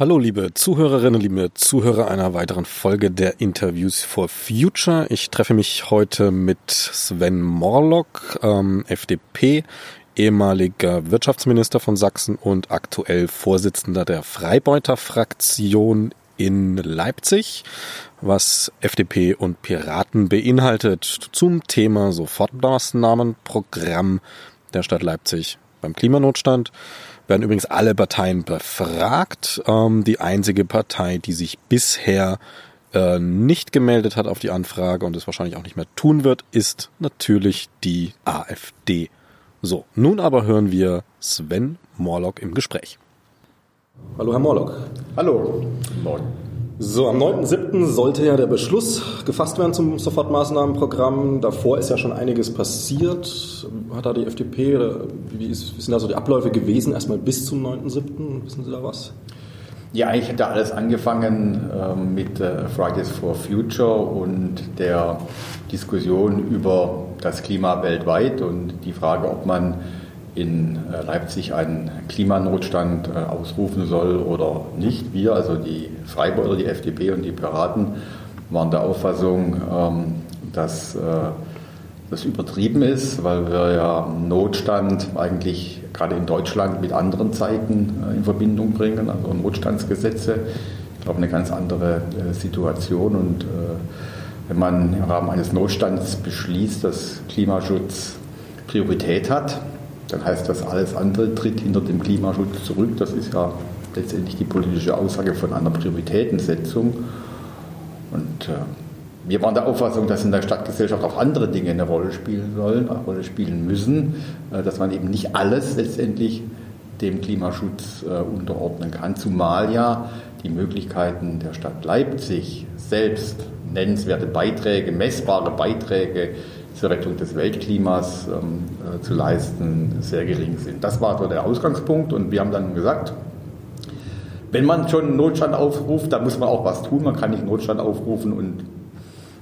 Hallo liebe Zuhörerinnen, liebe Zuhörer einer weiteren Folge der Interviews for Future. Ich treffe mich heute mit Sven Morlock, ähm, FDP, ehemaliger Wirtschaftsminister von Sachsen und aktuell Vorsitzender der Freibeuter-Fraktion in Leipzig, was FDP und Piraten beinhaltet zum Thema Sofortmaßnahmenprogramm der Stadt Leipzig beim Klimanotstand werden übrigens alle Parteien befragt. Ähm, die einzige Partei, die sich bisher äh, nicht gemeldet hat auf die Anfrage und es wahrscheinlich auch nicht mehr tun wird, ist natürlich die AfD. So, nun aber hören wir Sven Morlock im Gespräch. Hallo, Herr Morlock. Hallo. Morgen. So, am 9.7. sollte ja der Beschluss gefasst werden zum Sofortmaßnahmenprogramm. Davor ist ja schon einiges passiert. Hat da die FDP, wie, ist, wie sind da so die Abläufe gewesen, erstmal bis zum 9.7.? Wissen Sie da was? Ja, eigentlich hat da alles angefangen äh, mit äh, Fridays for Future und der Diskussion über das Klima weltweit und die Frage, ob man in äh, Leipzig einen Klimanotstand äh, ausrufen soll oder nicht. Wir, also die Freibeuter, die FDP und die Piraten, waren der Auffassung, ähm, dass äh, das übertrieben ist, weil wir ja Notstand eigentlich gerade in Deutschland mit anderen Zeiten in Verbindung bringen, also Notstandsgesetze. Ich glaube, eine ganz andere Situation. Und wenn man im Rahmen eines Notstands beschließt, dass Klimaschutz Priorität hat, dann heißt das, alles andere tritt hinter dem Klimaschutz zurück. Das ist ja letztendlich die politische Aussage von einer Prioritätensetzung. Und äh, wir waren der Auffassung, dass in der Stadtgesellschaft auch andere Dinge eine Rolle spielen sollen, eine Rolle spielen müssen, äh, dass man eben nicht alles letztendlich dem Klimaschutz äh, unterordnen kann, zumal ja die Möglichkeiten der Stadt Leipzig selbst nennenswerte Beiträge, messbare Beiträge zur Rettung des Weltklimas ähm, äh, zu leisten, sehr gering sind. Das war so der Ausgangspunkt und wir haben dann gesagt, wenn man schon einen Notstand aufruft, dann muss man auch was tun. Man kann nicht einen Notstand aufrufen und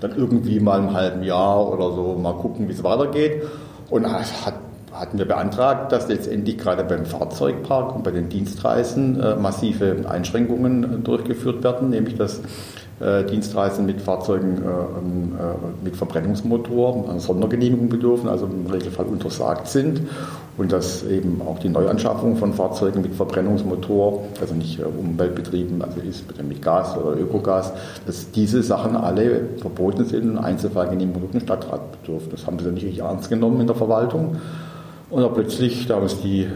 dann irgendwie mal im halben Jahr oder so mal gucken, wie es weitergeht. Und hat, hatten wir beantragt, dass letztendlich gerade beim Fahrzeugpark und bei den Dienstreisen äh, massive Einschränkungen durchgeführt werden, nämlich dass Dienstreisen mit Fahrzeugen äh, ähm, äh, mit Verbrennungsmotor einer Sondergenehmigung bedürfen, also im Regelfall untersagt sind und dass eben auch die Neuanschaffung von Fahrzeugen mit Verbrennungsmotor, also nicht umweltbetrieben, also ist mit Gas oder Ökogas, dass diese Sachen alle verboten sind und Einzelfallgenehmigung durch Stadtrat bedürfen. Das haben sie dann nicht ernst genommen in der Verwaltung. Und dann plötzlich, da uns die, äh,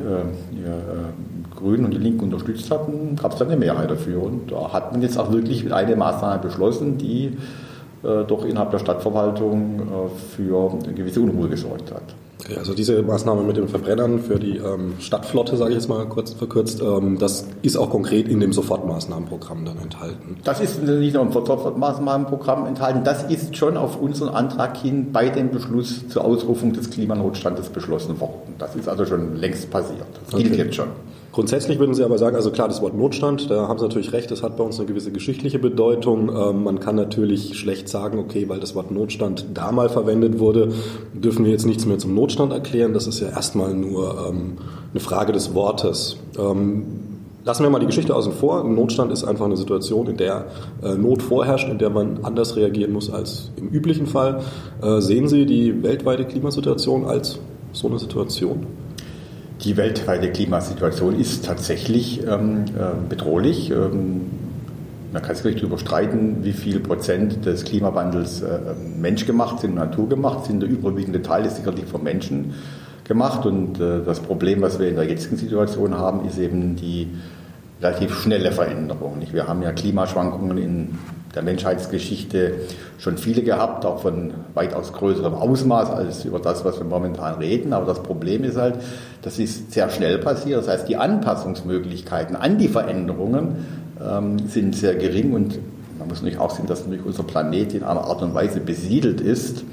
die äh, Grünen und die Linken unterstützt hatten, gab es dann eine Mehrheit dafür. Und da hat man jetzt auch wirklich eine Maßnahme beschlossen, die äh, doch innerhalb der Stadtverwaltung äh, für eine gewisse Unruhe gesorgt hat. Okay, also diese Maßnahme mit den Verbrennern für die ähm, Stadtflotte, sage ich jetzt mal kurz verkürzt, ähm, das ist auch konkret in dem Sofortmaßnahmenprogramm dann enthalten. Das ist nicht nur im Sofortmaßnahmenprogramm enthalten, das ist schon auf unseren Antrag hin bei dem Beschluss zur Ausrufung des Klimanotstandes beschlossen worden. Das ist also schon längst passiert. Das gilt okay. jetzt schon. Grundsätzlich würden Sie aber sagen, also klar, das Wort Notstand, da haben Sie natürlich recht, das hat bei uns eine gewisse geschichtliche Bedeutung. Ähm, man kann natürlich schlecht sagen, okay, weil das Wort Notstand da mal verwendet wurde, dürfen wir jetzt nichts mehr zum Notstand erklären. Das ist ja erstmal nur ähm, eine Frage des Wortes. Ähm, lassen wir mal die Geschichte außen vor. Notstand ist einfach eine Situation, in der äh, Not vorherrscht, in der man anders reagieren muss als im üblichen Fall. Äh, sehen Sie die weltweite Klimasituation als so eine Situation? Die weltweite Klimasituation ist tatsächlich ähm, äh, bedrohlich. Ähm, man kann sich darüber streiten, wie viel Prozent des Klimawandels äh, menschgemacht sind, naturgemacht sind. Der überwiegende Teil ist sicherlich vom Menschen gemacht. Und äh, das Problem, was wir in der jetzigen Situation haben, ist eben die relativ schnelle Veränderung. Wir haben ja Klimaschwankungen in der Menschheitsgeschichte schon viele gehabt, auch von weitaus größerem Ausmaß als über das, was wir momentan reden. Aber das Problem ist halt, das ist sehr schnell passiert. Das heißt, die Anpassungsmöglichkeiten an die Veränderungen ähm, sind sehr gering und man muss natürlich auch sehen, dass natürlich unser Planet in einer Art und Weise besiedelt ist,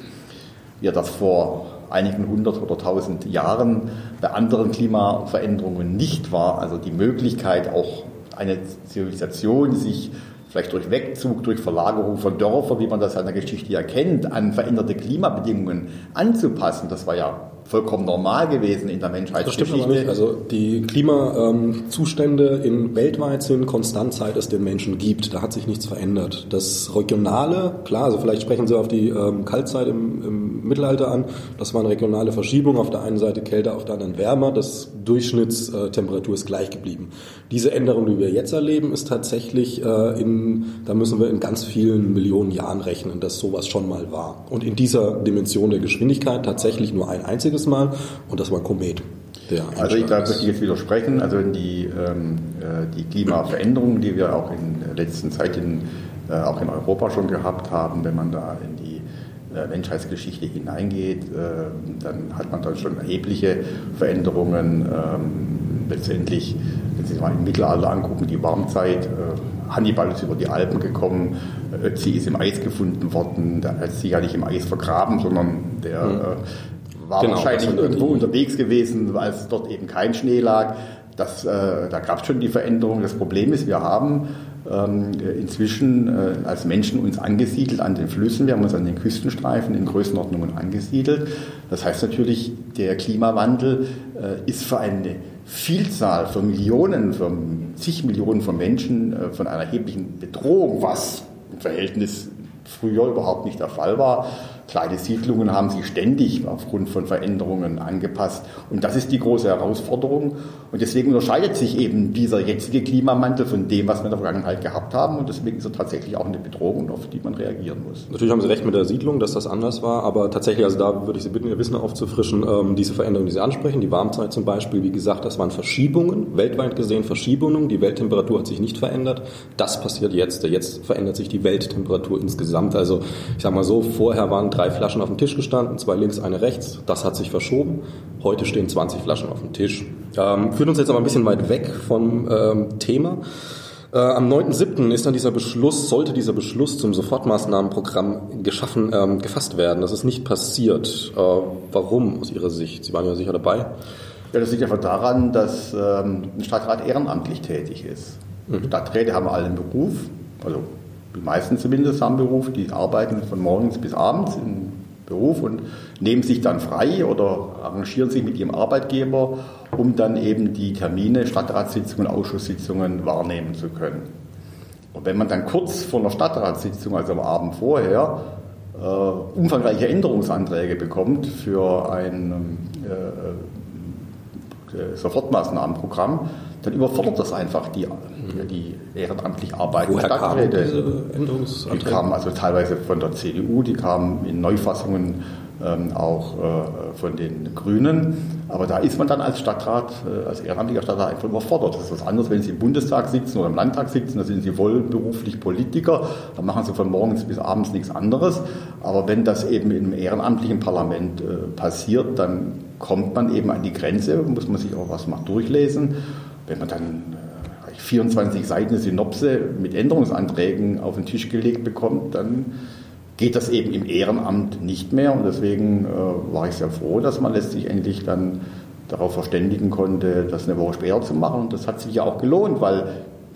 wie er das vor einigen hundert oder tausend Jahren bei anderen Klimaveränderungen nicht war. Also die Möglichkeit, auch eine Zivilisation sich vielleicht durch Wegzug, durch Verlagerung von Dörfern, wie man das in der Geschichte ja kennt, an veränderte Klimabedingungen anzupassen. Das war ja vollkommen normal gewesen in der Menschheitsgeschichte. Also die Klimazustände in weltweit sind konstant, seit es den Menschen gibt. Da hat sich nichts verändert. Das Regionale, klar, also vielleicht sprechen Sie auf die ähm, Kaltzeit im, im Mittelalter an. Das waren regionale Verschiebungen. Auf der einen Seite kälter, auf der anderen wärmer. Das Durchschnittstemperatur ist gleich geblieben. Diese Änderung, die wir jetzt erleben, ist tatsächlich äh, in, da müssen wir in ganz vielen Millionen Jahren rechnen, dass sowas schon mal war. Und in dieser Dimension der Geschwindigkeit tatsächlich nur ein einziges Mal und das war Komet. also ich glaube, möchte ich jetzt widersprechen. Also die, ähm, äh, die Klimaveränderungen, die wir auch in der letzten Zeit in, äh, auch in Europa schon gehabt haben, wenn man da in die äh, Menschheitsgeschichte hineingeht, äh, dann hat man da schon erhebliche Veränderungen. Ähm, letztendlich, wenn Sie sich mal im Mittelalter angucken, die Warmzeit, Hannibal ist über die Alpen gekommen, Ötzi ist im Eis gefunden worden, der ja nicht im Eis vergraben, sondern der mhm war genau, wahrscheinlich irgendwo unterwegs gewesen, weil es dort eben kein Schnee lag. Das, äh, da gab es schon die Veränderung. Das Problem ist, wir haben ähm, inzwischen äh, als Menschen uns angesiedelt an den Flüssen. Wir haben uns an den Küstenstreifen in Größenordnungen angesiedelt. Das heißt natürlich, der Klimawandel äh, ist für eine Vielzahl, für Millionen, für zig Millionen von Menschen äh, von einer erheblichen Bedrohung, was im Verhältnis früher überhaupt nicht der Fall war. Kleine Siedlungen haben sich ständig aufgrund von Veränderungen angepasst. Und das ist die große Herausforderung. Und deswegen unterscheidet sich eben dieser jetzige Klimamantel von dem, was wir in der Vergangenheit gehabt haben. Und deswegen ist er tatsächlich auch eine Bedrohung, auf die man reagieren muss. Natürlich haben Sie recht mit der Siedlung, dass das anders war. Aber tatsächlich, also da würde ich Sie bitten, Ihr Wissen aufzufrischen, ähm, diese Veränderungen, die Sie ansprechen, die Warmzeit zum Beispiel, wie gesagt, das waren Verschiebungen, weltweit gesehen Verschiebungen. Die Welttemperatur hat sich nicht verändert. Das passiert jetzt. Jetzt verändert sich die Welttemperatur insgesamt. Also ich sage mal so, vorher waren drei Flaschen auf dem Tisch gestanden, zwei links, eine rechts. Das hat sich verschoben. Heute stehen 20 Flaschen auf dem Tisch. Ähm, führt uns jetzt aber ein bisschen weit weg vom ähm, Thema. Äh, am 9.7. ist dann dieser Beschluss, sollte dieser Beschluss zum Sofortmaßnahmenprogramm geschaffen, ähm, gefasst werden. Das ist nicht passiert. Äh, warum aus Ihrer Sicht? Sie waren ja sicher dabei. Ja, das liegt einfach daran, dass ähm, ein Stadtrat ehrenamtlich tätig ist. Mhm. Stadträte haben alle einen Beruf, also die meisten zumindest haben Beruf, die arbeiten von morgens bis abends im Beruf und nehmen sich dann frei oder arrangieren sich mit ihrem Arbeitgeber, um dann eben die Termine, Stadtratssitzungen, Ausschusssitzungen wahrnehmen zu können. Und wenn man dann kurz vor einer Stadtratssitzung, also am Abend vorher, äh, umfangreiche Änderungsanträge bekommt für ein äh, äh, Sofortmaßnahmenprogramm, dann überfordert das einfach die, die ehrenamtlich arbeitenden Woher Stadträte. Kamen diese die kamen also teilweise von der CDU, die kamen in Neufassungen ähm, auch äh, von den Grünen. Aber da ist man dann als Stadtrat, äh, als ehrenamtlicher Stadtrat einfach überfordert. Das ist was anderes, wenn Sie im Bundestag sitzen oder im Landtag sitzen, da sind Sie wohl beruflich Politiker, da machen Sie von morgens bis abends nichts anderes. Aber wenn das eben im ehrenamtlichen Parlament äh, passiert, dann kommt man eben an die Grenze, muss man sich auch was mal durchlesen. Wenn man dann 24 äh, Seiten Synopse mit Änderungsanträgen auf den Tisch gelegt bekommt, dann geht das eben im Ehrenamt nicht mehr. Und deswegen äh, war ich sehr froh, dass man letztlich endlich dann darauf verständigen konnte, das eine Woche später zu machen. Und das hat sich ja auch gelohnt, weil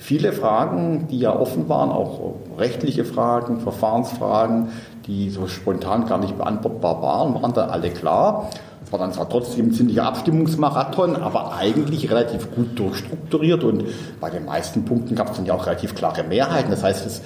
viele Fragen, die ja offen waren, auch rechtliche Fragen, Verfahrensfragen, die so spontan gar nicht beantwortbar waren, waren dann alle klar war dann zwar trotzdem ein ziemlicher Abstimmungsmarathon, aber eigentlich relativ gut durchstrukturiert und bei den meisten Punkten gab es dann ja auch relativ klare Mehrheiten. Das heißt, es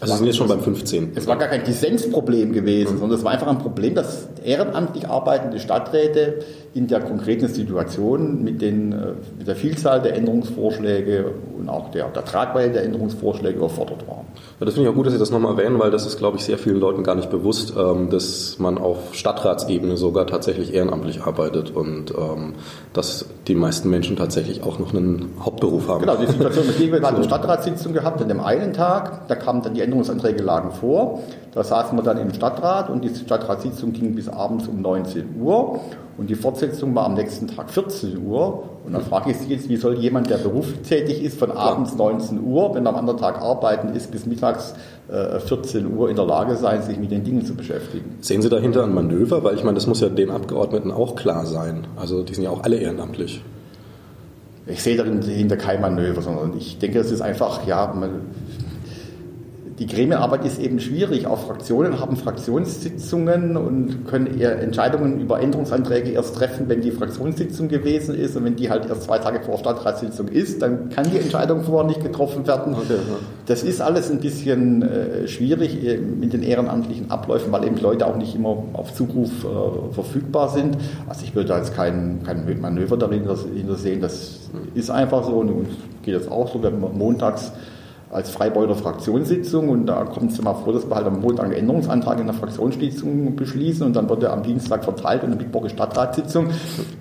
also sind jetzt schon beim 15. Es war gar kein Dissensproblem gewesen, mhm. sondern es war einfach ein Problem, dass ehrenamtlich arbeitende Stadträte in der konkreten Situation mit, den, äh, mit der Vielzahl der Änderungsvorschläge und auch der, der Tragweite der Änderungsvorschläge überfordert waren. Ja, das finde ich auch gut, dass Sie das nochmal erwähnen, weil das ist, glaube ich, sehr vielen Leuten gar nicht bewusst, ähm, dass man auf Stadtratsebene sogar tatsächlich ehrenamtlich arbeitet und ähm, dass die meisten Menschen tatsächlich auch noch einen Hauptberuf haben. Genau, die Situation, mit wir gerade eine Stadtratssitzung gehabt an dem einen Tag, da kamen dann die Änderungsanträge lagen vor. Da saßen wir dann im Stadtrat und die Stadtratssitzung ging bis abends um 19 Uhr und die Fortsetzung war am nächsten Tag 14 Uhr. Und dann frage ich Sie jetzt, wie soll jemand, der berufstätig ist, von abends 19 Uhr, wenn er am anderen Tag arbeiten ist, bis mittags äh, 14 Uhr in der Lage sein, sich mit den Dingen zu beschäftigen? Sehen Sie dahinter ein Manöver? Weil ich meine, das muss ja den Abgeordneten auch klar sein. Also die sind ja auch alle ehrenamtlich. Ich sehe dahinter kein Manöver, sondern ich denke, es ist einfach, ja, man, die Gremienarbeit ist eben schwierig. Auch Fraktionen haben Fraktionssitzungen und können eher Entscheidungen über Änderungsanträge erst treffen, wenn die Fraktionssitzung gewesen ist. Und wenn die halt erst zwei Tage vor Stadtratssitzung ist, dann kann die Entscheidung vorher nicht getroffen werden. Okay, ja. Das ist alles ein bisschen äh, schwierig mit den ehrenamtlichen Abläufen, weil eben Leute auch nicht immer auf Zuruf äh, verfügbar sind. Also ich würde da jetzt kein, kein Manöver darin sehen. Das ist einfach so und geht das auch so, wenn man montags als Freibeuter Fraktionssitzung und da kommt es immer vor, dass wir halt am Montag einen Änderungsantrag in der Fraktionssitzung beschließen und dann wird er am Dienstag verteilt in der Bitburger Stadtratssitzung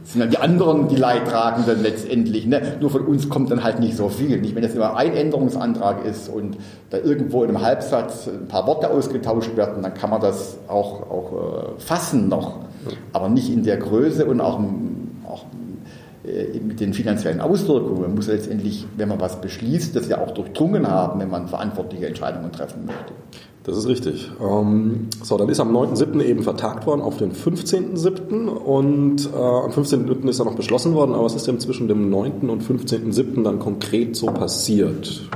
sind dann die anderen die Leidtragenden letztendlich. Ne? Nur von uns kommt dann halt nicht so viel. Nicht, wenn das immer ein Änderungsantrag ist und da irgendwo in einem Halbsatz ein paar Worte ausgetauscht werden, dann kann man das auch, auch äh, fassen noch, aber nicht in der Größe und auch, auch mit den finanziellen Auswirkungen. Man muss letztendlich, wenn man was beschließt, das ja auch durchdrungen haben, wenn man verantwortliche Entscheidungen treffen möchte. Das ist richtig. Ähm, so, dann ist am 9.7. eben vertagt worden auf den 15.7. und äh, am 15.7. ist er noch beschlossen worden, aber was ist denn zwischen dem 9. und 15.7. dann konkret so passiert?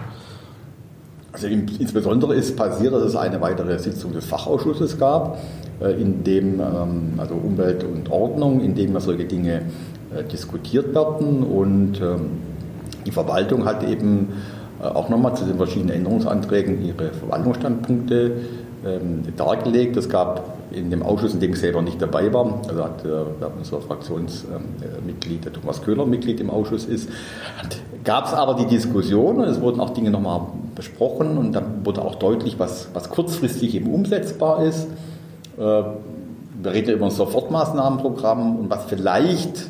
Also insbesondere ist passiert, dass es eine weitere Sitzung des Fachausschusses gab, äh, in dem, ähm, also Umwelt und Ordnung, in dem wir solche Dinge äh, diskutiert werden und ähm, die Verwaltung hat eben äh, auch nochmal zu den verschiedenen Änderungsanträgen ihre Verwaltungsstandpunkte ähm, dargelegt. Es gab in dem Ausschuss, in dem ich selber nicht dabei war, also hat äh, unser Fraktionsmitglied, der Thomas Köhler, Mitglied im Ausschuss ist, gab es aber die Diskussion und es wurden auch Dinge nochmal besprochen und dann wurde auch deutlich, was, was kurzfristig eben umsetzbar ist. wir reden über ein Sofortmaßnahmenprogramm und was vielleicht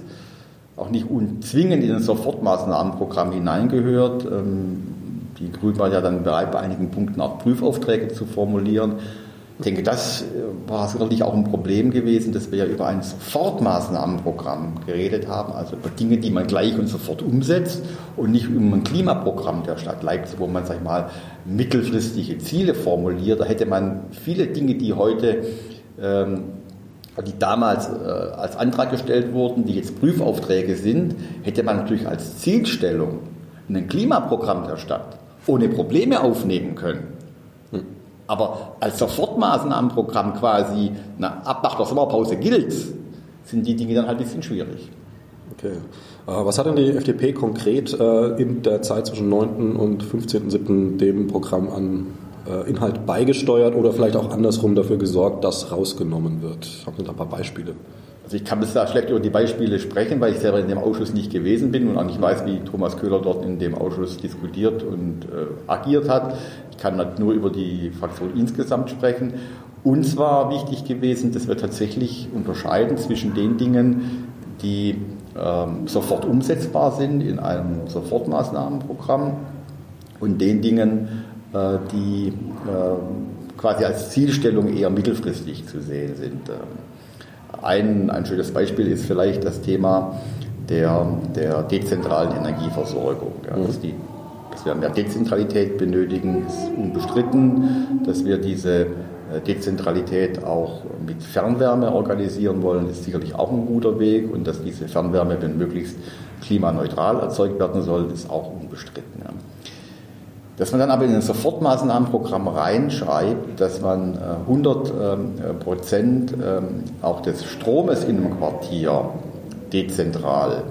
auch nicht zwingend in ein Sofortmaßnahmenprogramm hineingehört. Ähm, die Grünen waren ja dann bereit, bei einigen Punkten auch Prüfaufträge zu formulieren. Ich denke, das äh, war sicherlich auch ein Problem gewesen, dass wir ja über ein Sofortmaßnahmenprogramm geredet haben, also über Dinge, die man gleich und sofort umsetzt und nicht um ein Klimaprogramm der Stadt Leipzig, wo man, sag ich mal, mittelfristige Ziele formuliert. Da hätte man viele Dinge, die heute ähm, die damals äh, als Antrag gestellt wurden, die jetzt Prüfaufträge sind, hätte man natürlich als Zielstellung ein Klimaprogramm der Stadt ohne Probleme aufnehmen können. Aber als Sofortmaßnahmenprogramm quasi na, ab nach der Sommerpause gilt, sind die Dinge dann halt ein bisschen schwierig. Okay. Äh, was hat denn die FDP konkret äh, in der Zeit zwischen 9. und 15.07. dem Programm an Inhalt beigesteuert oder vielleicht auch andersrum dafür gesorgt, dass rausgenommen wird? Haben Sie da ein paar Beispiele? Also ich kann bis da schlecht über die Beispiele sprechen, weil ich selber in dem Ausschuss nicht gewesen bin und auch nicht weiß, wie Thomas Köhler dort in dem Ausschuss diskutiert und äh, agiert hat. Ich kann halt nur über die Fraktion insgesamt sprechen. Uns war wichtig gewesen, dass wir tatsächlich unterscheiden zwischen den Dingen, die ähm, sofort umsetzbar sind in einem Sofortmaßnahmenprogramm und den Dingen, äh, die äh, quasi als Zielstellung eher mittelfristig zu sehen sind. Ähm, ein, ein schönes Beispiel ist vielleicht das Thema der, der dezentralen Energieversorgung. Ja, dass, die, dass wir mehr Dezentralität benötigen, ist unbestritten. Dass wir diese äh, Dezentralität auch mit Fernwärme organisieren wollen, ist sicherlich auch ein guter Weg. Und dass diese Fernwärme, wenn möglichst klimaneutral erzeugt werden soll, ist auch unbestritten. Ja. Dass man dann aber in ein Sofortmaßnahmenprogramm reinschreibt, dass man 100 äh, ähm, Prozent ähm, auch des Stromes in einem Quartier dezentral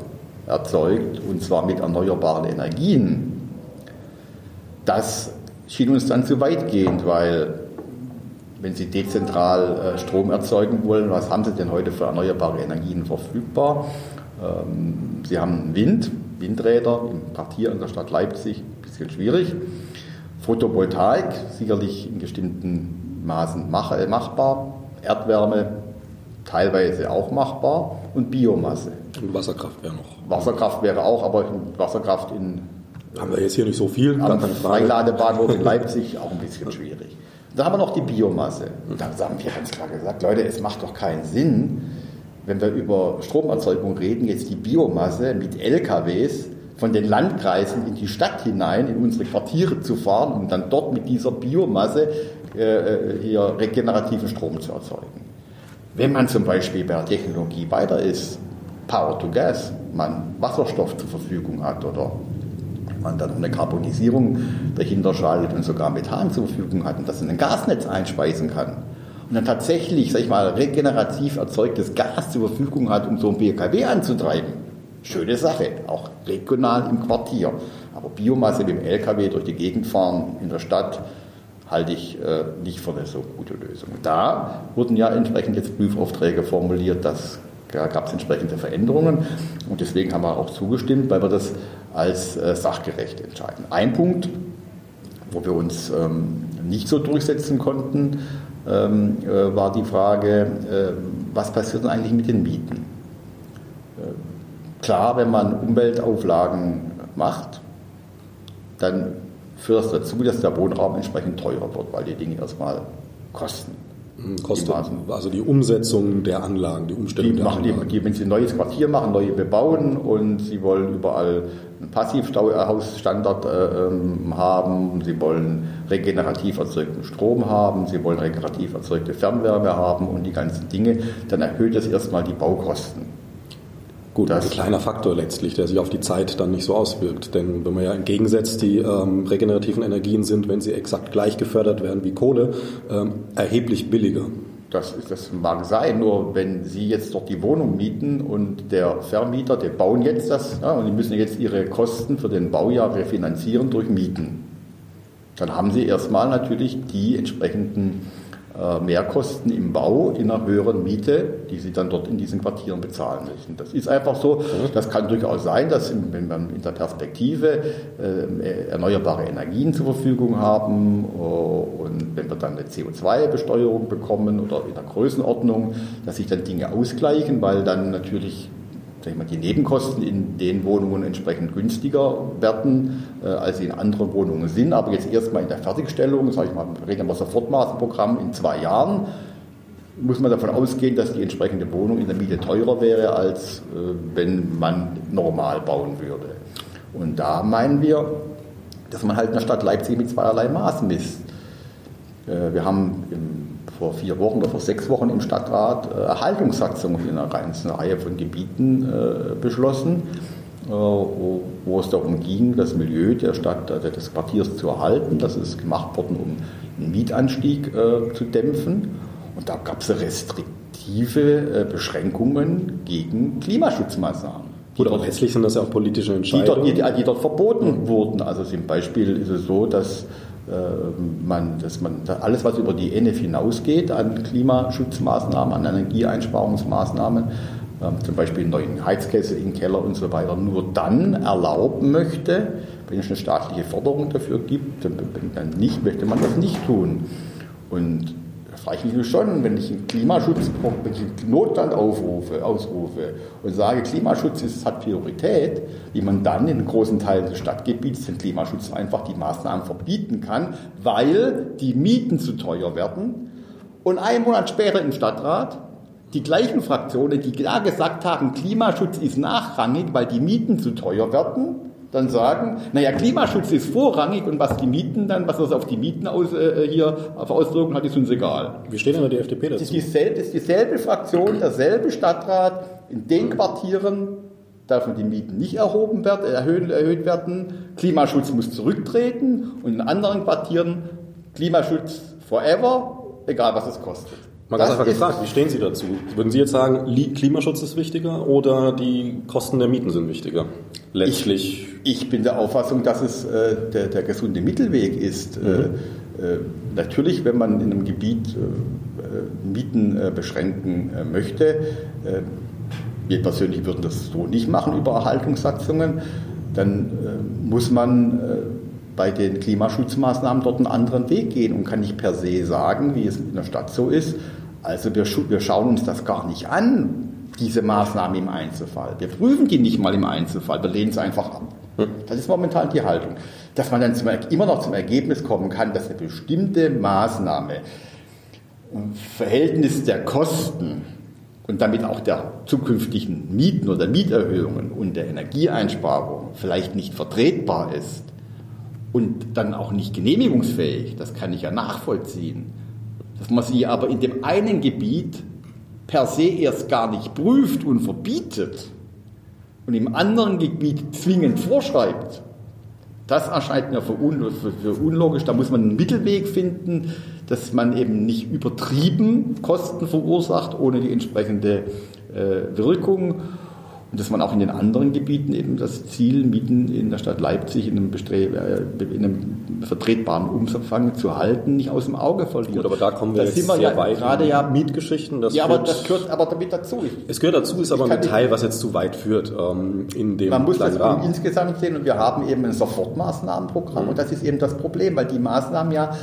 erzeugt, und zwar mit erneuerbaren Energien, das schien uns dann zu weitgehend, weil wenn Sie dezentral äh, Strom erzeugen wollen, was haben Sie denn heute für erneuerbare Energien verfügbar? Ähm, Sie haben Wind, Windräder im Quartier in der Stadt Leipzig, bisschen schwierig. Photovoltaik sicherlich in bestimmten Maßen machbar, Erdwärme teilweise auch machbar und Biomasse. Und Wasserkraft wäre noch. Wasserkraft wäre auch, aber Wasserkraft in haben wir jetzt hier nicht so viel, Frage. Freiladebahnhof in Leipzig auch ein bisschen schwierig. Da haben wir noch die Biomasse. Und da haben wir ganz klar gesagt, Leute, es macht doch keinen Sinn, wenn wir über Stromerzeugung reden, jetzt die Biomasse mit LKWs von den Landkreisen in die Stadt hinein, in unsere Quartiere zu fahren, um dann dort mit dieser Biomasse äh, äh, hier regenerativen Strom zu erzeugen. Wenn man zum Beispiel bei der Technologie weiter ist, Power to Gas, man Wasserstoff zur Verfügung hat oder man dann eine Karbonisierung dahinter schaltet und sogar Methan zur Verfügung hat und das in ein Gasnetz einspeisen kann und dann tatsächlich, sag ich mal, regenerativ erzeugtes Gas zur Verfügung hat, um so ein BKW anzutreiben, schöne Sache, auch regional im Quartier. Aber Biomasse mit dem LKW durch die Gegend fahren in der Stadt halte ich äh, nicht für eine so gute Lösung. Da wurden ja entsprechend jetzt Prüfaufträge formuliert, das da gab es entsprechende Veränderungen und deswegen haben wir auch zugestimmt, weil wir das als äh, sachgerecht entscheiden. Ein Punkt, wo wir uns ähm, nicht so durchsetzen konnten, ähm, äh, war die Frage, äh, was passiert denn eigentlich mit den Mieten? Klar, wenn man Umweltauflagen macht, dann führt das dazu, dass der Wohnraum entsprechend teurer wird, weil die Dinge erstmal kosten. Hm, kostet also die Umsetzung der Anlagen, die Umstellung die der machen Anlagen. Die, die, wenn Sie ein neues Quartier machen, neue bebauen und Sie wollen überall einen Passivhausstandard äh, ähm, haben, Sie wollen regenerativ erzeugten Strom haben, Sie wollen regenerativ erzeugte Fernwärme haben und die ganzen Dinge, dann erhöht das erstmal die Baukosten. Gut, das ist ein kleiner Faktor letztlich, der sich auf die Zeit dann nicht so auswirkt. Denn wenn man ja entgegensetzt, die ähm, regenerativen Energien sind, wenn sie exakt gleich gefördert werden wie Kohle, ähm, erheblich billiger. Das, das mag sein, nur wenn Sie jetzt dort die Wohnung mieten und der Vermieter, der bauen jetzt das ja, und die müssen jetzt ihre Kosten für den Baujahr refinanzieren durch Mieten, dann haben Sie erstmal natürlich die entsprechenden Mehrkosten im Bau in einer höheren Miete, die sie dann dort in diesen Quartieren bezahlen müssen. Das ist einfach so. Das kann durchaus sein, dass wenn man in der Perspektive äh, erneuerbare Energien zur Verfügung haben äh, und wenn wir dann eine CO2-Besteuerung bekommen oder in der Größenordnung, dass sich dann Dinge ausgleichen, weil dann natürlich sag ich mal, die Nebenkosten in den Wohnungen entsprechend günstiger werden, äh, als sie in anderen Wohnungen sind. Aber jetzt erstmal in der Fertigstellung, sage ich mal, wir reden über Sofortmaßprogramm in zwei Jahren, muss man davon ausgehen, dass die entsprechende Wohnung in der Miete teurer wäre, als äh, wenn man normal bauen würde. Und da meinen wir, dass man halt in der Stadt Leipzig mit zweierlei Maß misst. Äh, wir haben im vor vier Wochen oder vor sechs Wochen im Stadtrat äh, Erhaltungssatzungen in einer ganzen Reihe von Gebieten äh, beschlossen, wo, wo, es darum ging, das Milieu der Stadt, äh, des Quartiers zu erhalten. Das ist gemacht worden, um einen Mietanstieg zu dämpfen. Und da gab es restriktive Beschränkungen gegen Klimaschutzmaßnahmen. Gut, aber letztlich sind das ja auch politische Entscheidungen. Die dort, die, die dort verboten wurden. Also zum Beispiel ist es so, dass man, dass man alles, was über die ENF hinausgeht, an Klimaschutzmaßnahmen, an Energieeinsparungsmaßnahmen, ähm, zum Beispiel einen neuen Heizkessel im Keller und so weiter, nur dann erlauben möchte, wenn es eine staatliche Förderung dafür gibt, dann nicht, möchte man das nicht tun. Und frage ich mich schon, wenn ich einen Klimaschutz, einen Notstand aufrufe, ausrufe und sage, Klimaschutz ist, hat Priorität, wie man dann in großen Teilen des Stadtgebiets den Klimaschutz einfach die Maßnahmen verbieten kann, weil die Mieten zu teuer werden. Und einen Monat später im Stadtrat die gleichen Fraktionen, die klar gesagt haben, Klimaschutz ist nachrangig, weil die Mieten zu teuer werden, dann sagen, naja, Klimaschutz ist vorrangig und was die Mieten dann, was das auf die Mieten aus, äh, hier auf Auswirkungen hat, ist uns egal. Wie steht denn da die FDP dazu? Das ist dieselbe, ist dieselbe Fraktion, derselbe Stadtrat. In den Quartieren dürfen die Mieten nicht erhoben werden, erhöht, erhöht werden. Klimaschutz muss zurücktreten und in anderen Quartieren Klimaschutz forever, egal was es kostet. Mal ganz einfach gefragt, wie stehen Sie dazu? Würden Sie jetzt sagen, Klimaschutz ist wichtiger oder die Kosten der Mieten sind wichtiger? Letztlich. Ich, ich bin der Auffassung, dass es äh, der, der, gesunde Mittelweg ist. Mhm. Äh, äh, natürlich, wenn man in einem Gebiet äh, äh, Mieten äh, beschränken möchte, wir persönlich würden das so nicht machen über Erhaltungssatzungen, dann muss man bei den Klimaschutzmaßnahmen dort einen anderen Weg gehen und kann nicht per se sagen, wie es in der Stadt so ist, also wir, wir schauen uns das gar nicht an, diese Maßnahme im Einzelfall. Wir prüfen die nicht mal im Einzelfall, wir lehnen es einfach ab. Das ist momentan die Haltung. Dass man dann zum, immer noch zum Ergebnis kommen kann, dass eine bestimmte Maßnahme im Verhältnis der Kosten und damit auch der zukünftigen Mieten oder Mieterhöhungen und der Energieeinsparung vielleicht nicht vertretbar ist und dann auch nicht genehmigungsfähig, das kann ich ja nachvollziehen dass man sie aber in dem einen Gebiet per se erst gar nicht prüft und verbietet und im anderen Gebiet zwingend vorschreibt, Das erscheint mir für, un, für, für, unlogisch. Da muss man einen Mittelweg finden, dass man eben nicht übertrieben Kosten verursacht, ohne die entsprechende äh, Wirkung. Und dass man auch in den anderen Gebieten eben das Ziel, Mieten in der Stadt Leipzig in einem, Bestreb, äh, in einem vertretbaren Umfang zu halten, nicht aus dem Auge verliert. Gut, aber da kommen wir da jetzt wir sehr ja weit. Gerade ja Mietgeschichten. Das ja, aber das gehört aber damit dazu. Ich, es gehört dazu, ist aber ein Detail, was jetzt zu weit führt ähm, in dem Man muss das Rahmen. insgesamt sehen und wir haben eben ein Sofortmaßnahmenprogramm mhm. und das ist eben das Problem, weil die Maßnahmen ja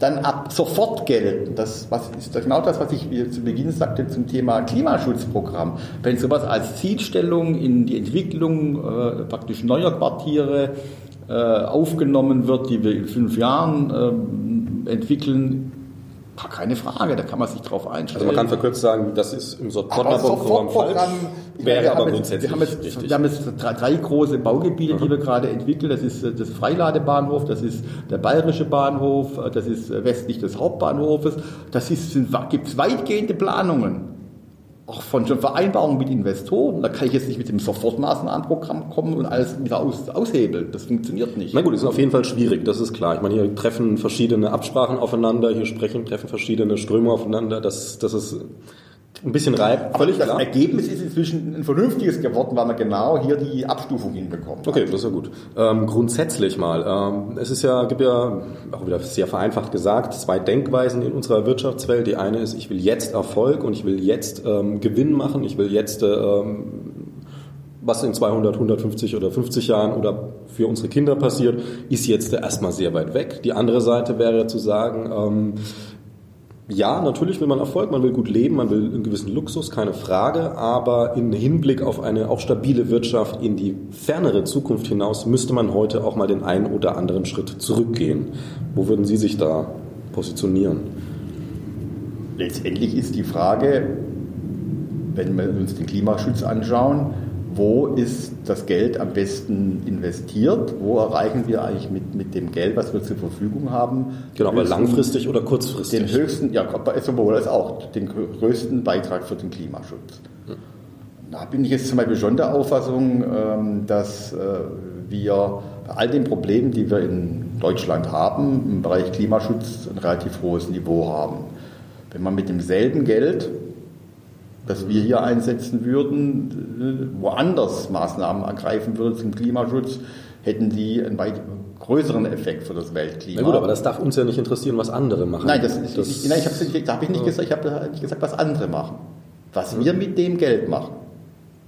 dann ab sofort gelten. Das was ist genau das, was ich zu Beginn sagte zum Thema Klimaschutzprogramm. Wenn sowas als Zielstellung in die Entwicklung äh, praktisch neuer Quartiere äh, aufgenommen wird, die wir in fünf Jahren äh, entwickeln, keine Frage, da kann man sich drauf einstellen. Also man kann verkürzt sagen, das ist im Sofortprogramm falsch, wäre aber grundsätzlich wir haben jetzt, richtig. Wir haben jetzt drei, große Baugebiete, mhm. die wir gerade entwickeln. Das ist äh, das Freiladebahnhof, das ist der Bayerische Bahnhof, äh, das ist äh, westlich des Hauptbahnhofes. Das gibt es weitgehende Planungen auch von Vereinbarungen mit Investoren. Da kann ich jetzt nicht mit dem Sofortmaßnahmenprogramm kommen und alles wieder aus, aushebeln. Das funktioniert nicht. Na gut, ist auf jeden Fall schwierig, das ist klar. Ich meine, hier treffen verschiedene Absprachen aufeinander, hier sprechen, treffen verschiedene Ströme aufeinander. Das, das ist ein bisschen reib, völlig das klar. Ergebnis ist inzwischen ein vernünftiges geworden, weil man genau hier die Abstufung hinbekommt. Okay, das ist ja gut. Ähm, grundsätzlich mal, ähm, es ist ja, gibt ja, auch wieder sehr vereinfacht gesagt, zwei Denkweisen in unserer Wirtschaftswelt. Die eine ist, ich will jetzt Erfolg und ich will jetzt ähm, Gewinn machen, ich will jetzt ähm, was in 200, 150 oder 50 Jahren oder für unsere Kinder passiert, ist jetzt erstmal sehr weit weg. Die andere Seite wäre zu sagen, ähm, ja, natürlich will man Erfolg, man will gut leben, man will einen gewissen Luxus, keine Frage, aber im Hinblick auf eine auch stabile Wirtschaft in die fernere Zukunft hinaus müsste man heute auch mal den einen oder anderen Schritt zurückgehen. Wo würden Sie sich da positionieren? Letztendlich ist die Frage, wenn wir uns den Klimaschutz anschauen, wo ist das Geld am besten investiert? Wo erreichen wir eigentlich mit, mit dem Geld, was wir zur Verfügung haben? Genau, aber langfristig oder kurzfristig? Den höchsten, ja, sowohl als auch den größten Beitrag für den Klimaschutz. Hm. Da bin ich jetzt zum Beispiel schon der Auffassung, ähm, dass äh, wir bei all den Problemen, die wir in Deutschland haben, im Bereich Klimaschutz ein relativ hohes Niveau haben. Wenn man mit demselben Geld das wir hier einsetzen würden, äh, woanders Maßnahmen ergreifen würden zum Klimaschutz, hätten die einen weit größeren Effekt für das Weltklima. Na gut, aber das darf uns ja nicht interessieren, was andere machen. Nein, das, das ich, nein, ich habe da habe ich nicht gesagt, ich habe nicht gesagt, was andere machen. Was mhm. wir mit dem Geld machen.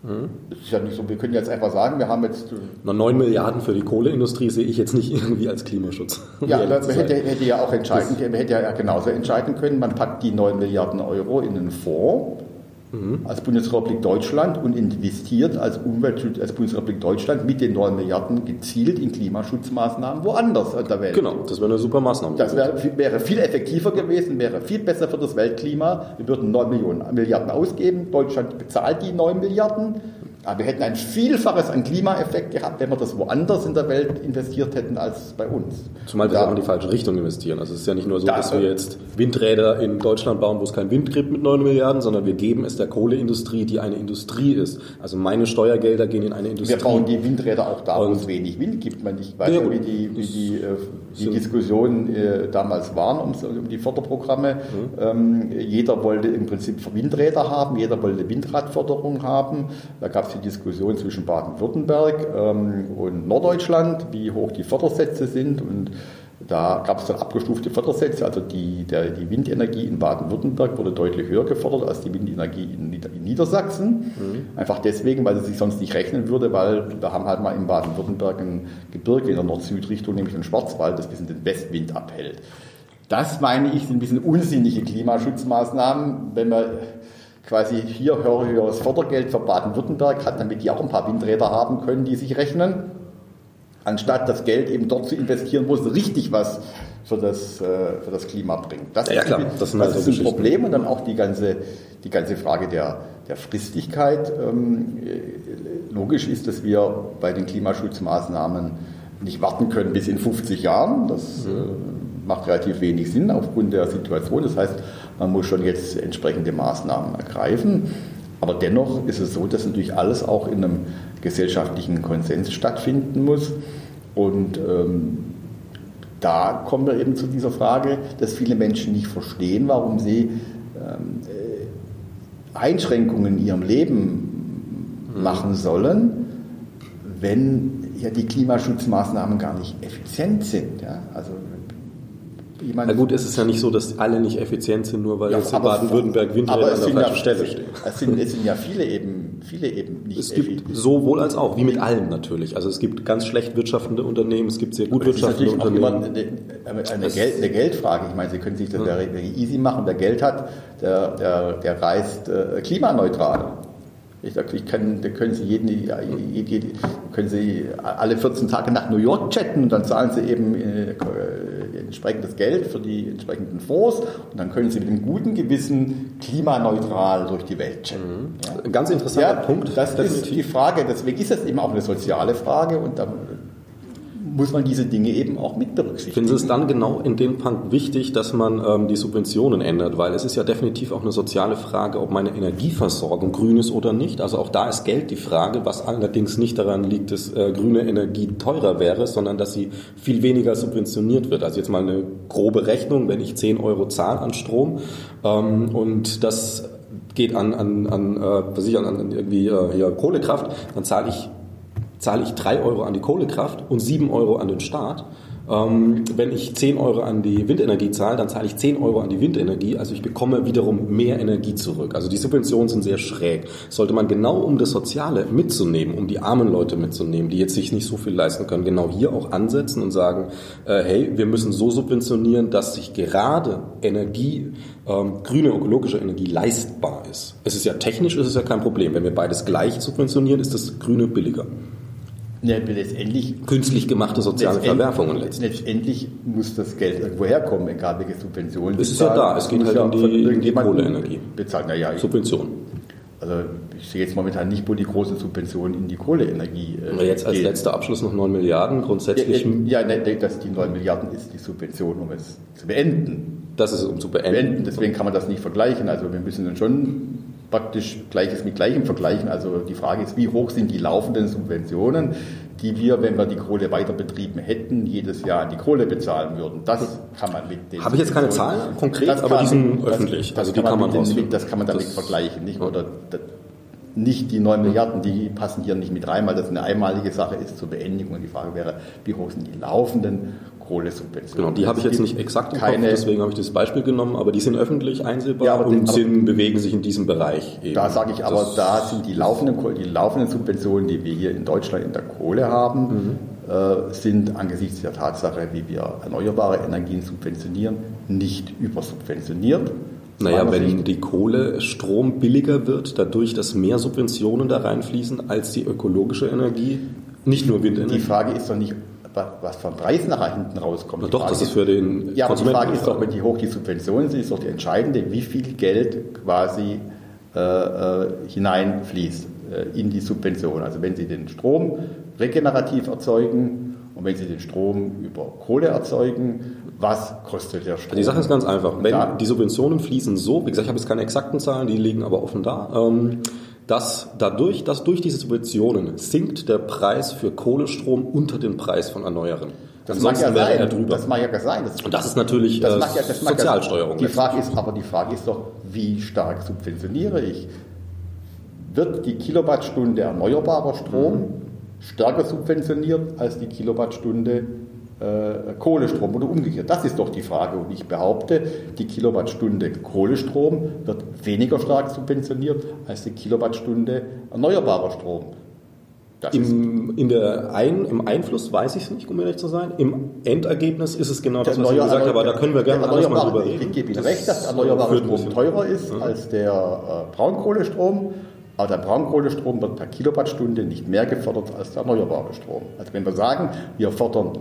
Mhm. Das ist ja nicht so, wir können jetzt einfach sagen, wir haben jetzt. Na, 9 Milliarden für die Kohleindustrie sehe ich jetzt nicht irgendwie als Klimaschutz. Ja, man hätte, hätte, ja auch entscheiden, man hätte ja genauso entscheiden können, man packt die 9 Milliarden Euro in einen Fonds mhm. als Bundesrepublik Deutschland und investiert als Umweltschutz als Bundesrepublik Deutschland mit den 9 Milliarden gezielt in Klimaschutzmaßnahmen woanders in der Welt. Genau, das wäre eine super Maßnahme. Das wäre, wäre viel effektiver gewesen, wäre viel besser für das Weltklima. Wir würden 9 Millionen, Milliarden ausgeben, Deutschland bezahlt die 9 Milliarden aber wir hätten ein Vielfaches an Klimaeffekt gehabt, wenn wir das woanders in der Welt investiert hätten als bei uns. Zumal wir auch in die falsche Richtung investieren. Also es ist ja nicht nur so, da, dass wir jetzt Windräder in Deutschland bauen, wo es keinen Wind gibt mit 9 Milliarden, sondern wir geben es der Kohleindustrie, die eine Industrie ist. Also meine Steuergelder gehen in eine Industrie. Wir bauen die Windräder auch da, wo es wenig Wind gibt. Man, ich weiß ja, wie die, wie die, äh, die Diskussionen äh, damals waren um, um die Förderprogramme. Mhm. Ähm, jeder wollte im Prinzip Windräder haben, jeder wollte Windradförderung haben. Da gab es die Diskussion zwischen Baden-Württemberg ähm, und Norddeutschland, wie hoch die Fördersätze sind. Und da gab es dann abgestufte Fördersätze. Also die, der, die Windenergie in Baden-Württemberg wurde deutlich höher gefördert als die Windenergie in, in Niedersachsen. Mhm. Einfach deswegen, weil sie sich sonst nicht rechnen würde, weil wir haben halt mal in Baden-Württemberg ein Gebirge in der Nord-Süd-Richtung, nämlich den Schwarzwald, das bisschen den Westwind abhält. Das meine ich sind ein bisschen unsinnige Klimaschutzmaßnahmen, wenn man quasi hier höheres Fördergeld für Baden-Württemberg hat, damit die auch ein paar Windräder haben können, die sich rechnen, anstatt das Geld eben dort zu investieren, wo es richtig was für das, äh, für das Klima bringt. Das ja, ist, klar. Das, das ist ein Problem und dann auch die ganze, die ganze Frage der, der Fristigkeit. Ähm, logisch ist, dass wir bei den Klimaschutzmaßnahmen nicht warten können bis in 50 Jahren. Das mhm. Macht relativ wenig Sinn aufgrund der Situation. Das heißt, man muss schon jetzt entsprechende Maßnahmen ergreifen. Aber dennoch ist es so, dass natürlich alles auch in einem gesellschaftlichen Konsens stattfinden muss. Und ähm, da kommen wir eben zu dieser Frage, dass viele Menschen nicht verstehen, warum sie ähm, äh, Einschränkungen in ihrem Leben machen sollen, wenn ja die Klimaschutzmaßnahmen gar nicht effizient sind. Ja? Also na gut, es ist ja nicht so, dass alle nicht effizient sind, nur weil ja, jetzt in Baden-Württemberg Windräder an der falschen Stelle stehen. Es sind, es sind ja viele eben, viele eben nicht Es gibt sowohl als auch, wie mit allem natürlich. Also es gibt ganz schlecht wirtschaftende Unternehmen, es gibt sehr gut wirtschaftende Unternehmen. Eine, eine, Geld, eine, Geldfrage. Ich meine, Sie können sich das ja. easy machen. Wer Geld hat, der, der, der reist äh, klimaneutral. Ich sage, ich kann, da können Sie jeden, können Sie alle 14 Tage nach New York chatten und dann zahlen Sie eben äh, entsprechendes Geld für die entsprechenden Fonds und dann können Sie mit einem guten Gewissen klimaneutral durch die Welt chatten. Mhm. Ja. Ganz interessanter ja, Punkt. Das ist die Frage, deswegen ist das eben auch eine soziale Frage und da muss man diese Dinge eben auch mit berücksichtigen. Finden Sie es dann genau in dem Punkt wichtig, dass man ähm, die Subventionen ändert? Weil es ist ja definitiv auch eine soziale Frage, ob meine Energieversorgung grün ist oder nicht. Also auch da ist Geld die Frage, was allerdings nicht daran liegt, dass äh, grüne Energie teurer wäre, sondern dass sie viel weniger subventioniert wird. Also jetzt mal eine grobe Rechnung, wenn ich 10 Euro zahle an Strom ähm, und das geht an, an, an, äh, was ich, an, an irgendwie äh, Kohlekraft, dann zahle ich zahle ich 3 Euro an die Kohlekraft und 7 Euro an den Staat. Ähm, wenn ich 10 Euro an die Windenergie zahle, dann zahle ich 10 Euro an die Windenergie. Also ich bekomme wiederum mehr Energie zurück. Also die Subventionen sind sehr schräg. Sollte man genau um das Soziale mitzunehmen, um die armen Leute mitzunehmen, die jetzt sich nicht so viel leisten können, genau hier auch ansetzen und sagen, äh, hey, wir müssen so subventionieren, dass sich gerade Energie, ähm, grüne ökologische Energie leistbar ist. Es ist ja technisch, ist es ja kein Problem. Wenn wir beides gleich subventionieren, ist das Grüne billiger. Ja, letztendlich. Künstlich gemachte soziale letztendlich, Verwerfungen letztendlich. Letztendlich muss das Geld irgendwo herkommen, egal welche Subventionen. Es ist ja da, es geht halt ja um die, die Kohleenergie. Bezahlt, naja. Subvention. Also ich sehe jetzt momentan nicht, wo die großen Subventionen in die Kohleenergie äh, Aber Jetzt als gehen. letzter Abschluss noch 9 Milliarden grundsätzlich. Ja, ja, ja dass die 9 Milliarden ist die Subvention, um es zu beenden. Das ist um zu beenden. beenden. Deswegen kann man das nicht vergleichen. Also wir müssen dann schon praktisch Gleiches mit Gleichem vergleichen. Also die Frage ist, wie hoch sind die laufenden Subventionen, die wir, wenn wir die Kohle weiter betrieben hätten, jedes Jahr an die Kohle bezahlen würden. Das kann man mit den Habe ich jetzt keine Zahlen konkret, aber die sind öffentlich. Das, also die kann man, kann man den, Das kann man damit das, vergleichen. Nicht? Oder nicht die 9 Milliarden, die passen hier nicht mit rein, weil das eine einmalige Sache ist zur Beendigung. Und die Frage wäre, wie hoch sind die laufenden Kohlesubventionen? Genau, die habe ich jetzt nicht exakt im Kopf, deswegen habe ich das Beispiel genommen, aber die sind öffentlich einsehbar ja, und sind, bewegen sich in diesem Bereich. Eben. Da sage ich aber, das da sind die laufenden, die laufenden Subventionen, die wir hier in Deutschland in der Kohle haben, mhm. äh, sind angesichts der Tatsache, wie wir erneuerbare Energien subventionieren, nicht übersubventioniert. Naja, wenn die Kohle, Strom billiger wird, dadurch, dass mehr Subventionen da reinfließen als die ökologische Energie, nicht nur Windenergie. Die Frage ist doch nicht, was vom Preis nachher hinten rauskommt. Na doch, das ist für den Ja, aber die Frage ist doch, wenn die hoch die Subventionen sind, ist doch die entscheidende, wie viel Geld quasi äh, äh, hineinfließt äh, in die Subvention. Also wenn Sie den Strom regenerativ erzeugen und wenn Sie den Strom über Kohle erzeugen was kostet der Strom? Die Sache ist ganz einfach. Wenn ja. die Subventionen fließen so, wie gesagt, ich habe jetzt keine exakten Zahlen, die liegen aber offen da, ähm, dass dadurch, dass durch diese Subventionen sinkt der Preis für Kohlestrom unter den Preis von Erneuern. Das mag ja sein. Er drüber. Das mag ja sein. Das Und das ist natürlich das äh, mag ja, das Sozialsteuerung. Die Frage ist, aber die Frage ist doch, wie stark subventioniere ich? Wird die Kilowattstunde erneuerbarer Strom mhm. stärker subventioniert als die Kilowattstunde Kohlestrom oder umgekehrt. Das ist doch die Frage. Und ich behaupte, die Kilowattstunde Kohlestrom wird weniger stark subventioniert als die Kilowattstunde erneuerbarer Strom. Im, in der Ein, Im Einfluss weiß ich es nicht, um ehrlich zu sein. Im Endergebnis ist es genau das, was ich gesagt habe, aber da können wir gerne anders mal drüber reden. Ich gebe Ihnen recht, dass erneuerbarer Strom teurer ist ja. als der äh, Braunkohlestrom. Aber der Braunkohlestrom wird per Kilowattstunde nicht mehr gefördert als der erneuerbare Strom. Also wenn wir sagen, wir fördern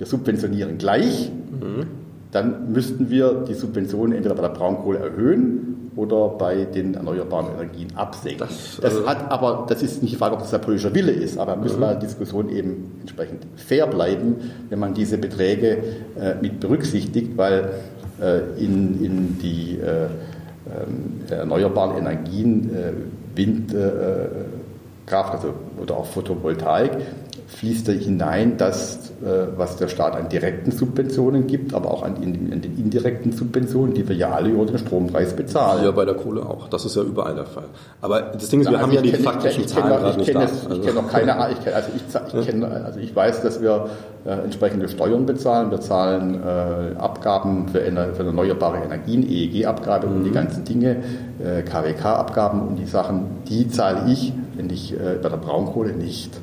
wir subventionieren gleich, mhm. dann müssten wir die Subventionen entweder bei der Braunkohle erhöhen oder bei den erneuerbaren Energien absenken. Das, das also hat aber, das ist nicht die Frage, ob das der politische Wille ist, aber da müssen mhm. wir in der Diskussion eben entsprechend fair bleiben, wenn man diese Beträge äh, mit berücksichtigt, weil äh, in, in die äh, ähm, erneuerbaren Energien, äh, Wind, äh, also, oder auch Photovoltaik, fließt da hinein das, äh, was der Staat an direkten Subventionen gibt, aber auch an, den indirekten Subventionen, die wir ja alle über den Strompreis bezahlen. Ja, bei der Kohle auch. Das ist ja überall der Fall. Aber das Ding ist, wir also haben ja die faktischen ich, ich Zahlen gerade nicht da. Ich also. kenne noch keine, ich, kenn, also, ich, ich kenn, also ich weiß, dass wir äh, entsprechende Steuern bezahlen. Wir zahlen äh, Abgaben für, für, erneuerbare Energien, EEG-Abgabe mhm. und die mhm. ganzen Dinge, äh, KWK-Abgaben und die Sachen, die zahle ich, wenn ich äh, bei der Braunkohle nicht.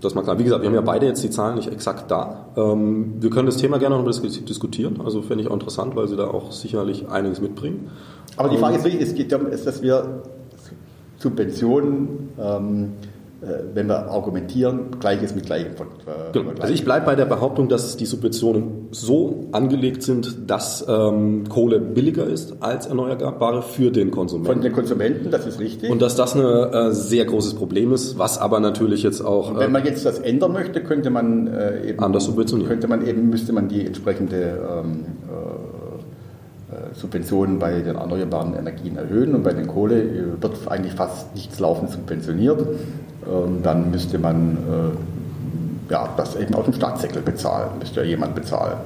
Das mal klar. Wie gesagt, wir haben ja beide jetzt die Zahlen nicht exakt da. Ähm, wir können das Thema gerne noch diskutieren. Also fände ich auch interessant, weil Sie da auch sicherlich einiges mitbringen. Aber die Frage ist wirklich, es geht darum, dass wir Subventionen ähm, äh, wenn wir argumentieren, Gleiches mit Gleichem. Äh, genau. Also ich bleibe bei der Behauptung, dass die Subventionen so angelegt sind, dass ähm, Kohle billiger ist als Erneuerbare für den Konsumenten. Von den Konsumenten, das ist richtig. Und dass das ein äh, sehr großes Problem ist, was aber natürlich jetzt auch... Und wenn man jetzt das ändern möchte, könnte man äh, eben... Anders subventionieren. Könnte man eben, müsste man die entsprechende... Ähm, äh, Subventionen bei den erneuerbaren Energien erhöhen und bei den Kohle wird eigentlich fast nichts laufend subventioniert. Ähm, dann müsste man äh, ja, das eben aus dem Staatssäckel bezahlen, müsste ja jemand bezahlen.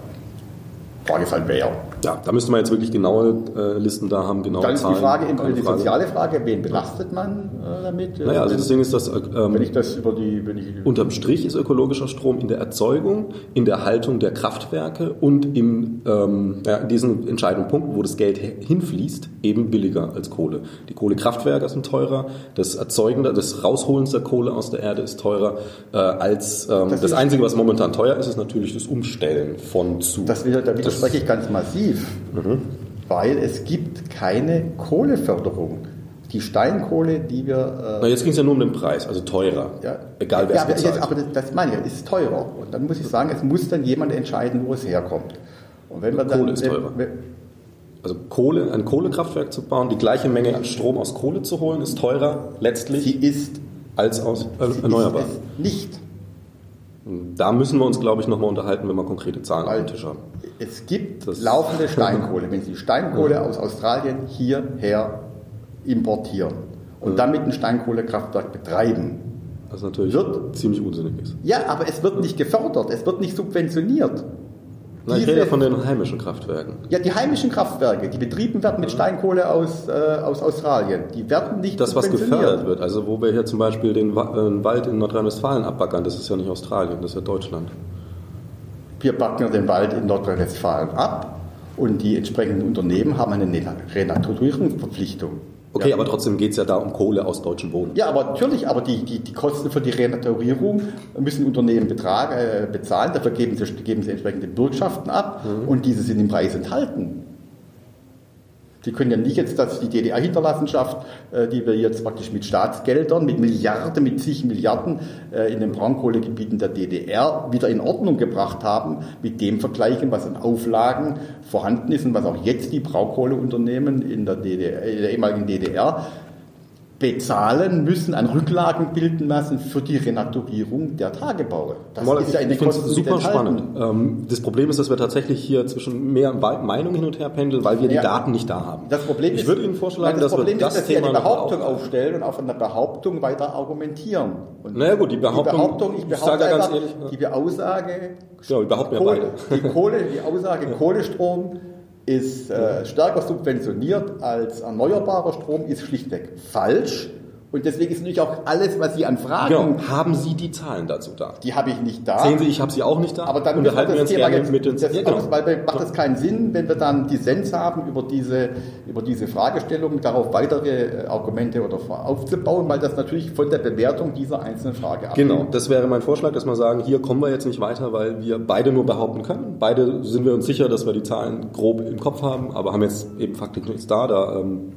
Frage ist halt wer. Ja, da müsste man jetzt wirklich genaue äh, Listen da haben, genaue Dann ist die Frage, Frage, die soziale Frage, wen belastet man äh, damit? Naja, also das Ding ist, dass äh, ähm, wenn ich das über die, wenn ich unterm Strich ist ökologischer Strom in der Erzeugung, in der Haltung der Kraftwerke und im, ähm, ja, in diesen entscheidenden Punkten, wo das Geld hinfließt, eben billiger als Kohle. Die Kohlekraftwerke sind teurer, das Erzeugen, das Rausholen der Kohle aus der Erde ist teurer äh, als ähm, das, das Einzige, was momentan teuer ist, ist natürlich das Umstellen von zu. Das wieder, da widerspreche ich ganz massiv massiv, mhm. weil es gibt keine Kohleförderung. Die Steinkohle, die wir. Äh, Na, jetzt ging es ja nur um den Preis, also teurer. Ja, Egal wer ja, es bezahlt. Jetzt, aber das, das meine ich, ist teurer. Und dann muss ich sagen, es muss dann jemand entscheiden, wo es herkommt. Und wenn man Kohle dann, ist teurer. Wenn, also Kohle, ein Kohlekraftwerk zu bauen, die gleiche Menge an Strom aus Kohle zu holen, ist teurer letztlich sie ist, als aus äh, erneuerbar. nicht. Da müssen wir uns, glaube ich, nochmal unterhalten, wenn wir konkrete Zahlen Weil auf dem Tisch haben. Es gibt das laufende Steinkohle. Wenn Sie Steinkohle ja. aus Australien hierher importieren und ja. damit ein Steinkohlekraftwerk betreiben, was natürlich wird, ziemlich unsinnig ist. Ja, aber es wird nicht gefördert, es wird nicht subventioniert. Na, ich rede ja von den heimischen Kraftwerken. Ja, die heimischen Kraftwerke, die betrieben werden mit Steinkohle aus, äh, aus Australien, die werden nicht Das, was gefördert wird, also wo wir hier zum Beispiel den äh, Wald in Nordrhein-Westfalen abbackern, das ist ja nicht Australien, das ist ja Deutschland. Wir backen den Wald in Nordrhein-Westfalen ab und die entsprechenden Unternehmen haben eine Renaturierungsverpflichtung. Okay, ja. aber trotzdem geht es ja da um Kohle aus deutschem Boden. Ja, aber natürlich, aber die, die, die Kosten für die Renaturierung müssen Unternehmen betrag, äh, bezahlen, dafür geben sie, geben sie entsprechende Bürgschaften ab mhm. und diese sind im Preis enthalten. Die können ja nicht jetzt, dass die DDR-Hinterlassenschaft, äh, die wir jetzt praktisch mit Staatsgeldern, mit Milliarden, mit zig Milliarden äh, in den Braunkohlegebieten der DDR wieder in Ordnung gebracht haben, mit dem vergleichen, was an Auflagen vorhanden ist und was auch jetzt die Braunkohleunternehmen in der, DDR, in der ehemaligen DDR bezahlen müssen, an Rücklagen bilden lassen für die Renaturierung der Tagebaue. Das Mal, ist ja in den Kosten super spannend. Ähm, das Problem ist, dass wir tatsächlich hier zwischen mehr Meinungen hin und her pendeln, weil wir die ja, Daten nicht da haben. Das Problem ich ist, würde Ihnen vorschlagen, das dass wir das ist, dass Thema Sie eine Behauptung aufstellen und auf einer Behauptung weiter argumentieren. Und naja gut, die Behauptung, die Behauptung ich behaupte ich einfach, ehrlich, die Aussage, ja, wir behaupten ja beide. Die Kohle, die Aussage Kohlestrom ist äh, stärker subventioniert als erneuerbarer Strom, ist schlichtweg falsch. Und deswegen ist natürlich auch alles, was Sie an Fragen. Genau. Haben Sie die Zahlen dazu da? Die habe ich nicht da. Sehen Sie, ich habe sie auch nicht da. Aber dann unterhalten wir uns Thema gerne mit den das ja, genau. Weil macht es keinen Sinn, wenn wir dann Dissens haben über diese, über diese Fragestellung, darauf weitere äh, Argumente oder aufzubauen, weil das natürlich von der Bewertung dieser einzelnen Frage abhängt. Genau, das wäre mein Vorschlag, dass wir sagen, hier kommen wir jetzt nicht weiter, weil wir beide nur behaupten können. Beide sind wir uns sicher, dass wir die Zahlen grob im Kopf haben, aber haben jetzt eben faktisch nichts da. Da ähm,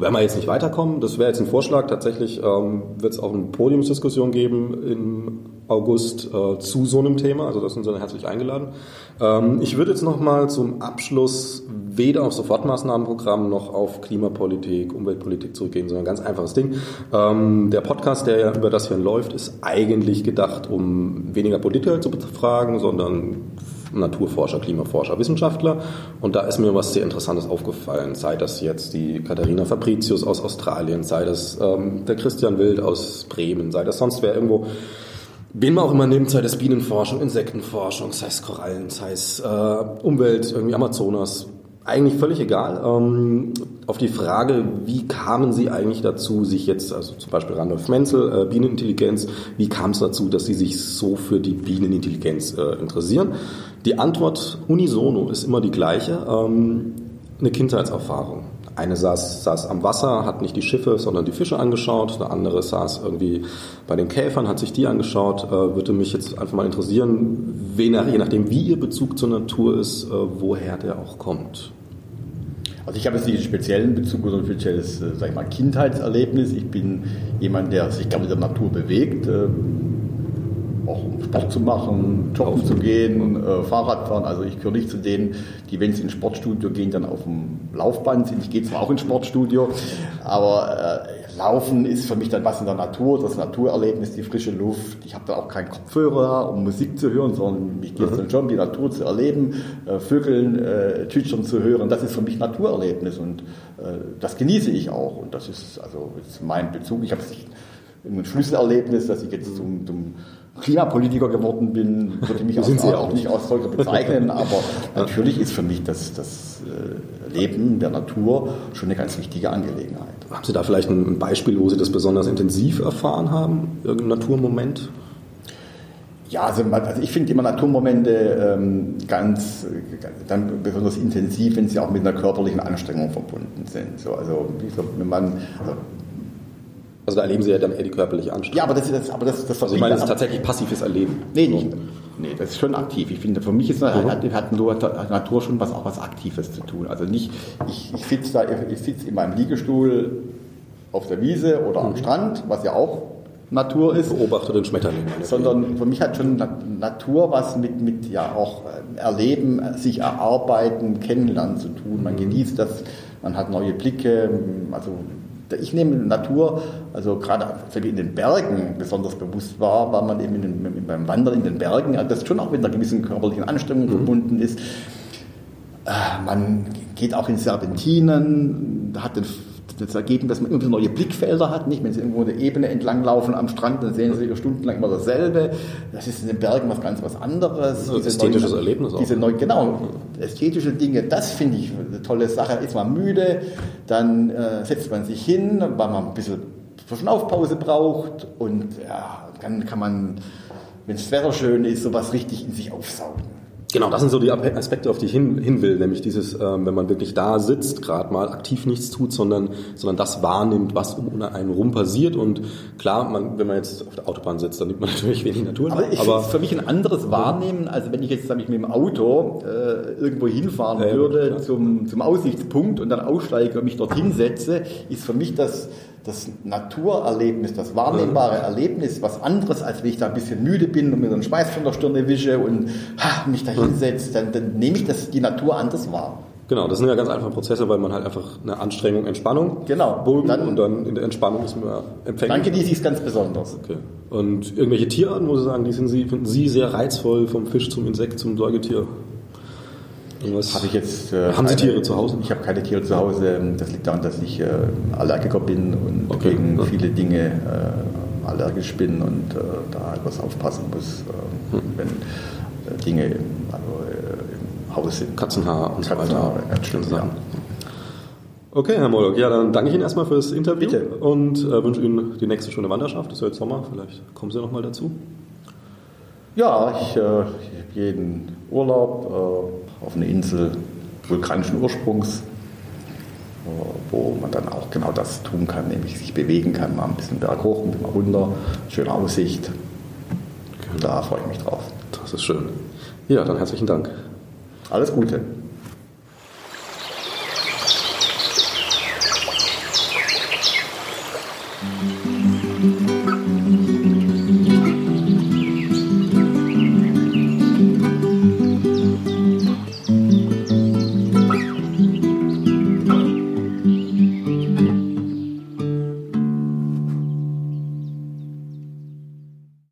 werden wir jetzt nicht weiterkommen. Das wäre jetzt ein Vorschlag. Tatsächlich ähm, wird es auch eine Podiumsdiskussion geben im August äh, zu so einem Thema. Also das sind Sie herzlich eingeladen. Ähm, ich würde jetzt nochmal zum Abschluss weder auf Sofortmaßnahmenprogramm noch auf Klimapolitik, Umweltpolitik zurückgehen, sondern ein ganz einfaches Ding. Ähm, der Podcast, der ja über das hier läuft, ist eigentlich gedacht, um weniger Politiker zu befragen, sondern Naturforscher, Klimaforscher, Wissenschaftler. Und da ist mir was sehr Interessantes aufgefallen. Sei das jetzt die Katharina Fabricius aus Australien, sei das ähm, der Christian Wild aus Bremen, sei das sonst wer irgendwo. Wen man auch immer nimmt, sei das Bienenforschung, Insektenforschung, sei es Korallen, sei es äh, Umwelt, irgendwie Amazonas, eigentlich völlig egal. Ähm, auf die Frage, wie kamen Sie eigentlich dazu, sich jetzt, also zum Beispiel Randolph Menzel, äh, Bienenintelligenz, wie kam es dazu, dass Sie sich so für die Bienenintelligenz äh, interessieren? Die Antwort unisono ist immer die gleiche, ähm, eine Kindheitserfahrung. Eine saß, saß am Wasser, hat nicht die Schiffe, sondern die Fische angeschaut. Der andere saß irgendwie bei den Käfern, hat sich die angeschaut. Äh, würde mich jetzt einfach mal interessieren, wen, je nachdem, wie Ihr Bezug zur Natur ist, äh, woher der auch kommt. Also ich habe jetzt nicht einen speziellen Bezug oder ein spezielles, äh, sag ich mal, Kindheitserlebnis. Ich bin jemand, der sich gerne mit der Natur bewegt. Äh, auch um Sport zu machen, joggen zu gehen, äh, Fahrrad fahren. Also ich gehöre nicht zu denen, die, wenn sie ins Sportstudio gehen, dann auf dem Laufband sind. Ich gehe zwar auch ins Sportstudio, aber äh, Laufen ist für mich dann was in der Natur, das Naturerlebnis, die frische Luft. Ich habe da auch keinen Kopfhörer, um Musik zu hören, sondern mich geht es dann schon, die Natur zu erleben, äh, Vögeln äh, zwitschern zu hören. Das ist für mich Naturerlebnis und äh, das genieße ich auch. Und das ist also ist mein Bezug. Ich habe ein Schlüsselerlebnis, dass ich jetzt zum, zum Klimapolitiker geworden bin, würde mich auch, auch, nicht als solcher bezeichnen, aber natürlich ist für mich das, das äh, Leben der Natur schon eine ganz wichtige Angelegenheit. Haben Sie da vielleicht ein Beispiel, wo Sie das besonders intensiv erfahren haben? Irgendein Naturmoment? Ja, also, also ich finde immer Naturmomente ähm, ganz, dann besonders intensiv, wenn sie auch mit einer körperlichen Anstrengung verbunden sind. So, also, wenn man, also also da erleben Sie ja dann eher die körperliche Anstrengung. Ja, aber das ist aber das, das Also ich meine, das ist tatsächlich passives Erleben. Nee, nicht. Nee, das ist schon aktiv. Ich finde, für mich ist hat, hat Natur schon was auch was Aktives zu tun. Also nicht, ich, ich sitze da, ich sitze in meinem Liegestuhl auf der Wiese oder am mhm. Strand, was ja auch Natur ist. Beobachte den Schmetterling. Sondern für mich hat schon Natur was mit, mit ja auch äh, Erleben, sich erarbeiten, kennenlernen zu tun. Man mhm. genießt das, man hat neue Blicke, also ich nehme Natur, also gerade in den Bergen besonders bewusst wahr, weil man eben den, beim Wandern in den Bergen, das schon auch mit einer gewissen körperlichen Anstrengung mhm. verbunden ist. Äh, man geht auch in Serpentinen, hat den das Ergebnis, dass man immer neue Blickfelder hat. Nicht? Wenn Sie irgendwo eine Ebene entlanglaufen am Strand, dann sehen Sie stundenlang immer dasselbe. Das ist in den Bergen was ganz was anderes. Also ästhetisches neuen, Erlebnis auch. Diese neu, genau, ästhetische Dinge, das finde ich eine tolle Sache. Ist man müde, dann äh, setzt man sich hin, weil man ein bisschen Verschnaufpause braucht und ja, dann kann man, wenn das Wetter schön ist, sowas richtig in sich aufsaugen. Genau, das sind so die Aspekte, auf die ich hin, hin will, nämlich dieses, ähm, wenn man wirklich da sitzt, gerade mal aktiv nichts tut, sondern, sondern das wahrnimmt, was um einen rum passiert. Und klar, man, wenn man jetzt auf der Autobahn sitzt, dann nimmt man natürlich wenig Natur. Aber ich aber für mich ein anderes Wahrnehmen, also wenn ich jetzt sag ich, mit dem Auto äh, irgendwo hinfahren ja, würde zum, zum Aussichtspunkt und dann aussteige und mich dorthin setze, ist für mich das das Naturerlebnis, das wahrnehmbare Erlebnis was anderes, als wenn ich da ein bisschen müde bin und mir den Schweiß von der Stirne wische und ha, mich da hinsetze, dann, dann nehme ich das, die Natur anders wahr. Genau, das sind ja ganz einfache Prozesse, weil man halt einfach eine Anstrengung, Entspannung genau. Bogen dann, und dann in der Entspannung ist man empfänglich. Danke, die ist ganz besonders. Okay. Und irgendwelche Tierarten, wo Sie sagen, die sind Sie, finden Sie sehr reizvoll, vom Fisch zum Insekt zum Säugetier? Habe ich jetzt, äh, haben Sie Tiere zu Hause? Ich habe keine Tiere zu Hause. Das liegt daran, dass ich äh, Allergiker bin und okay. gegen ja. viele Dinge äh, allergisch bin und äh, da etwas aufpassen muss, äh, hm. wenn äh, Dinge im, also, im Haus sind. Katzenhaar und Katzenhaar, so weiter. Ja, ja. Okay, Herr Moloch, ja, dann danke ich Ihnen erstmal für das Interview Bitte. und wünsche Ihnen die nächste schöne Wanderschaft. Das ist ja jetzt Sommer, vielleicht kommen Sie noch mal dazu. Ja, ich, ich habe jeden Urlaub auf einer Insel vulkanischen Ursprungs, wo man dann auch genau das tun kann, nämlich sich bewegen kann, mal ein bisschen berghoch, ein bisschen runter, schöne Aussicht. Da freue ich mich drauf. Das ist schön. Ja, dann herzlichen Dank. Alles Gute.